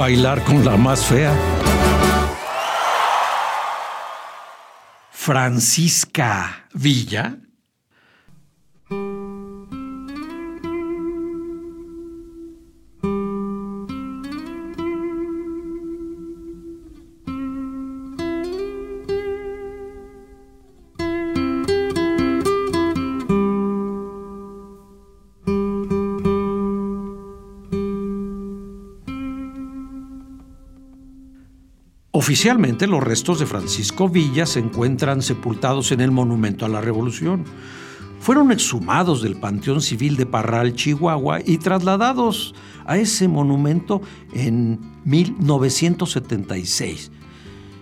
Bailar con la más fea. Francisca Villa Oficialmente los restos de Francisco Villa se encuentran sepultados en el Monumento a la Revolución. Fueron exhumados del Panteón Civil de Parral, Chihuahua, y trasladados a ese monumento en 1976.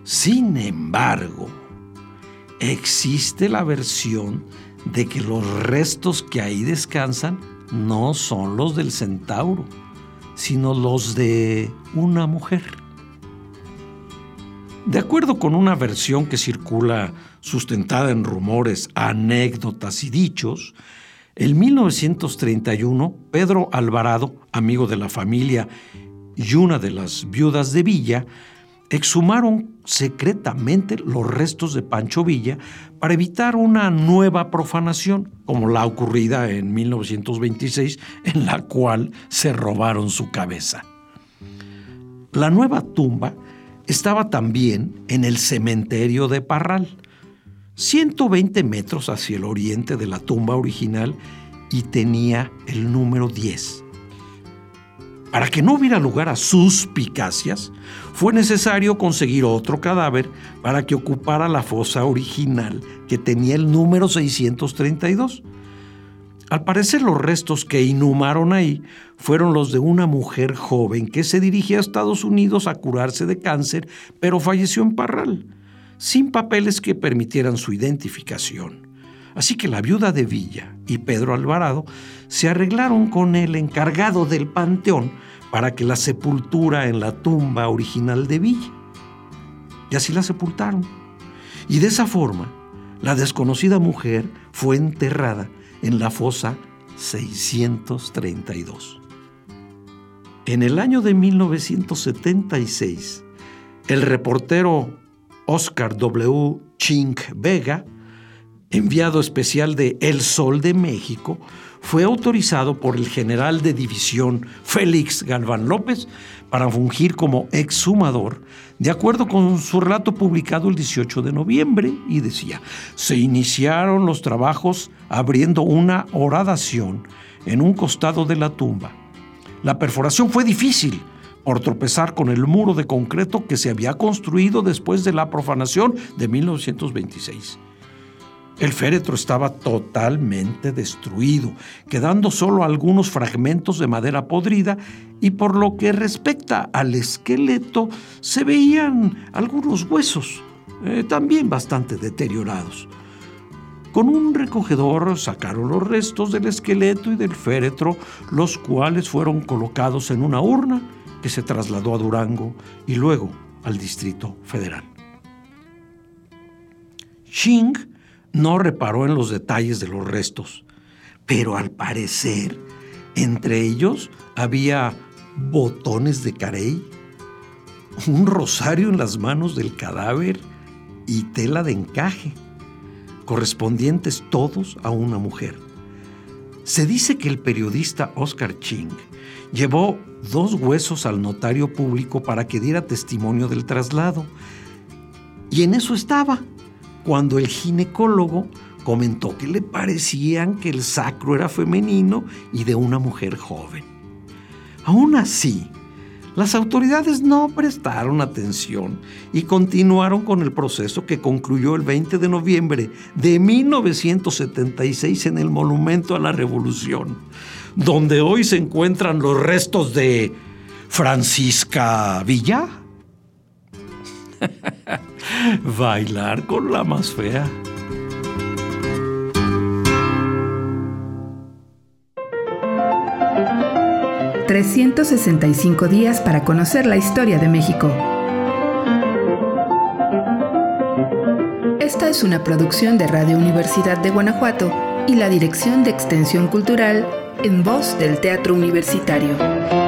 Sin embargo, existe la versión de que los restos que ahí descansan no son los del centauro, sino los de una mujer. De acuerdo con una versión que circula sustentada en rumores, anécdotas y dichos, en 1931 Pedro Alvarado, amigo de la familia y una de las viudas de Villa, exhumaron secretamente los restos de Pancho Villa para evitar una nueva profanación, como la ocurrida en 1926, en la cual se robaron su cabeza. La nueva tumba estaba también en el cementerio de Parral, 120 metros hacia el oriente de la tumba original y tenía el número 10. Para que no hubiera lugar a suspicacias, fue necesario conseguir otro cadáver para que ocupara la fosa original que tenía el número 632. Al parecer los restos que inhumaron ahí fueron los de una mujer joven que se dirigía a Estados Unidos a curarse de cáncer, pero falleció en Parral, sin papeles que permitieran su identificación. Así que la viuda de Villa y Pedro Alvarado se arreglaron con el encargado del panteón para que la sepultura en la tumba original de Villa. Y así la sepultaron. Y de esa forma, la desconocida mujer fue enterrada en la fosa 632. En el año de 1976, el reportero Oscar W. Chink Vega, enviado especial de El Sol de México, fue autorizado por el general de división Félix Galván López para fungir como exhumador, de acuerdo con su relato publicado el 18 de noviembre, y decía, se iniciaron los trabajos abriendo una horadación en un costado de la tumba. La perforación fue difícil por tropezar con el muro de concreto que se había construido después de la profanación de 1926. El féretro estaba totalmente destruido, quedando solo algunos fragmentos de madera podrida y por lo que respecta al esqueleto se veían algunos huesos, eh, también bastante deteriorados. Con un recogedor sacaron los restos del esqueleto y del féretro, los cuales fueron colocados en una urna que se trasladó a Durango y luego al Distrito Federal. Xing no reparó en los detalles de los restos, pero al parecer entre ellos había botones de carey, un rosario en las manos del cadáver y tela de encaje, correspondientes todos a una mujer. Se dice que el periodista Oscar Ching llevó dos huesos al notario público para que diera testimonio del traslado. Y en eso estaba cuando el ginecólogo comentó que le parecían que el sacro era femenino y de una mujer joven. Aún así, Las autoridades no prestaron atención y continuaron con el proceso que concluyó el 20 de noviembre de 1976 en el Monumento a la Revolución, donde hoy se encuentran los restos de Francisca Villa. Bailar con la más fea. 365 días para conocer la historia de México. Esta es una producción de Radio Universidad de Guanajuato y la Dirección de Extensión Cultural en voz del Teatro Universitario.